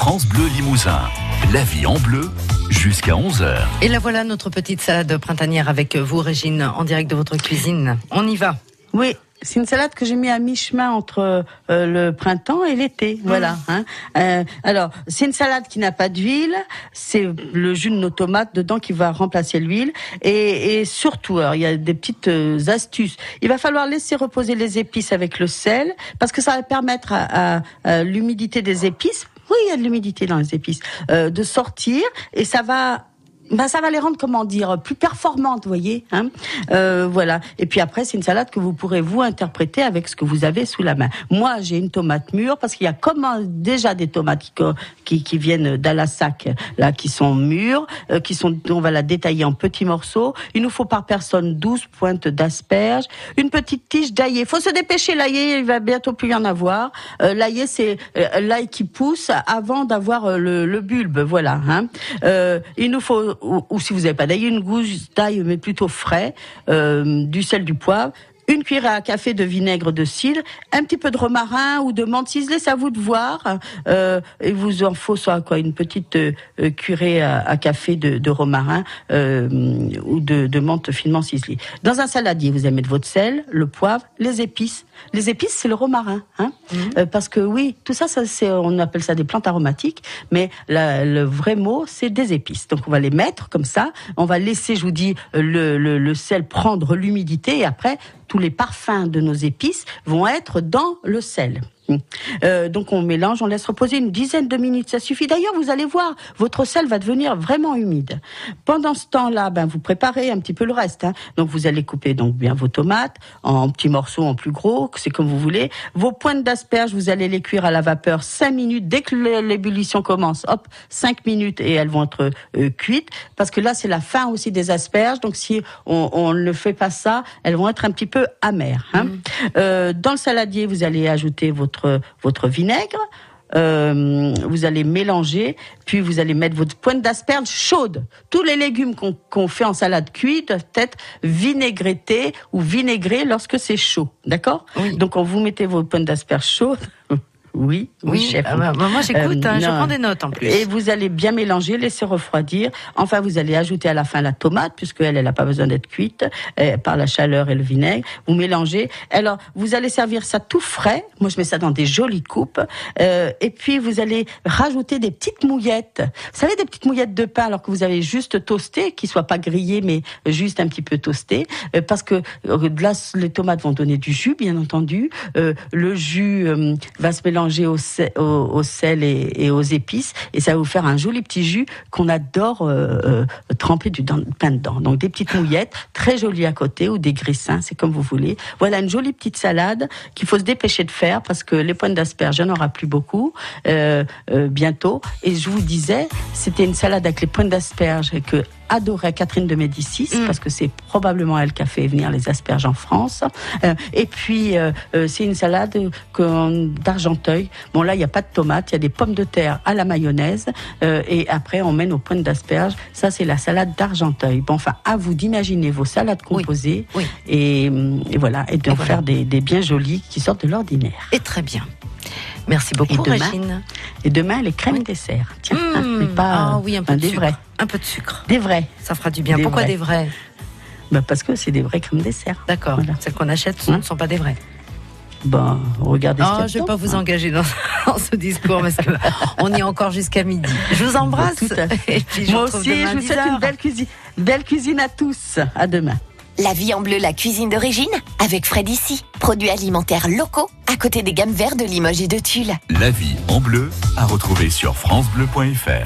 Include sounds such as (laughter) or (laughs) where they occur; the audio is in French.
France Bleu Limousin. La vie en bleu jusqu'à 11h. Et la voilà notre petite salade printanière avec vous, Régine, en direct de votre cuisine. On y va. Oui, c'est une salade que j'ai mis à mi-chemin entre euh, le printemps et l'été. Voilà. Hein. Euh, alors, c'est une salade qui n'a pas d'huile. C'est le jus de nos tomates dedans qui va remplacer l'huile. Et, et, surtout, alors, il y a des petites euh, astuces. Il va falloir laisser reposer les épices avec le sel parce que ça va permettre à, à, à l'humidité des épices. Oui, il y a de l'humidité dans les épices, euh, de sortir et ça va ben ça va les rendre comment dire plus performantes, vous voyez. Hein euh, voilà. Et puis après, c'est une salade que vous pourrez vous interpréter avec ce que vous avez sous la main. Moi, j'ai une tomate mûre parce qu'il y a comme déjà des tomates qui, qui, viennent d'Alassac là, qui sont mûres, euh, qui sont, on va la détailler en petits morceaux. Il nous faut par personne 12 pointes d'asperges, une petite tige d'ail. Faut se dépêcher l'ail, il va bientôt plus y en avoir. Euh, l'ail, c'est euh, l'ail qui pousse avant d'avoir euh, le, le, bulbe, voilà. Hein. Euh, il nous faut ou, si vous n'avez pas d'ail, une gousse d'ail mais plutôt frais, euh, du sel, du poivre, une cuillère à café de vinaigre de cidre, un petit peu de romarin ou de menthe ciselée, c'est à vous de voir. Euh, et vous en faut soit quoi, une petite euh, à, à, café de, de romarin euh, ou de, de, menthe finement ciselée. Dans un saladier, vous allez mettre votre sel, le poivre, les épices. Les épices, c'est le romarin, hein mmh. euh, parce que oui, tout ça, ça c'est, on appelle ça des plantes aromatiques, mais la, le vrai mot, c'est des épices. Donc on va les mettre comme ça, on va laisser, je vous dis, le, le, le sel prendre l'humidité et après tous les parfums de nos épices vont être dans le sel. Euh, donc on mélange, on laisse reposer une dizaine de minutes, ça suffit. D'ailleurs, vous allez voir, votre sel va devenir vraiment humide. Pendant ce temps-là, ben vous préparez un petit peu le reste. Hein. Donc vous allez couper donc bien vos tomates en petits morceaux, en plus gros, c'est comme vous voulez. Vos pointes d'asperges, vous allez les cuire à la vapeur 5 minutes dès que l'ébullition commence. Hop, 5 minutes et elles vont être euh, cuites parce que là c'est la fin aussi des asperges. Donc si on, on, ne fait pas ça, elles vont être un petit peu amères. Hein. Mmh. Euh, dans le saladier, vous allez ajouter votre votre, vinaigre. Euh, vous allez mélanger, puis vous allez mettre votre pointe d'asperge chaude. Tous les légumes qu'on qu fait en salade cuite doivent être vinaigrettés ou vinaigrés lorsque c'est chaud. D'accord? Oui. Donc, quand vous mettez vos pointes d'asperge chaudes, oui, oui, oui, chef. Ah bah, moi, j'écoute, euh, hein, je prends des notes en plus. Et vous allez bien mélanger, laisser refroidir. Enfin, vous allez ajouter à la fin la tomate, puisque elle, n'a pas besoin d'être cuite euh, par la chaleur et le vinaigre. Vous mélangez. Alors, vous allez servir ça tout frais. Moi, je mets ça dans des jolies coupes. Euh, et puis, vous allez rajouter des petites mouillettes. Vous savez, des petites mouillettes de pain, alors que vous avez juste toasté, qui soient pas grillées, mais juste un petit peu toasté, euh, parce que là, les tomates vont donner du jus, bien entendu. Euh, le jus va se mélanger au sel, et, aux épices et ça va vous faire un joli petit jus qu'on adore euh, euh, tremper du pain dedans. Donc des petites mouillettes très jolies à côté ou des grissins, c'est comme vous voulez. Voilà une jolie petite salade qu'il faut se dépêcher de faire parce que les pointes d'asperges, il n'y en aura plus beaucoup euh, bientôt. Et je vous disais, c'était une salade avec les pointes d'asperges que adorait Catherine de Médicis mm. parce que c'est probablement elle qui a fait venir les asperges en France. Euh, et puis euh, c'est une salade d'Argenteuil. Bon là il n'y a pas de tomates, il y a des pommes de terre à la mayonnaise euh, et après on mène aux pointes d'asperges. Ça c'est la salade d'Argenteuil. Bon enfin à vous d'imaginer vos salades composées oui. Oui. Et, et, voilà et de et faire voilà. des, des bien jolies qui sortent de l'ordinaire. Et très bien. Merci beaucoup, et demain, Régine. Et demain, les crèmes oui. dessert. Tiens, mmh, mais pas ah, oui, un peu un de des sucre. vrais. Un peu de sucre. Des vrais. Ça fera du bien. Des Pourquoi vrais. des vrais? Bah Parce que c'est des vrais crèmes dessert. D'accord. Voilà. Celles qu'on achète ce Hein ne sont pas des vrais. Bon, regardez oh, Je ne vais pas vous engager dans, (laughs) dans ce discours parce qu'on (laughs) y est encore jusqu'à midi. Je vous embrasse. Tout à (laughs) fait. Et puis je Moi aussi, je vous souhaite une belle cuisine, belle cuisine à tous. À demain. La vie en bleu, la cuisine d'origine, avec Fred ici. Produits alimentaires locaux, à côté des gammes vertes de Limoges et de Tulle. La vie en bleu, à retrouver sur FranceBleu.fr.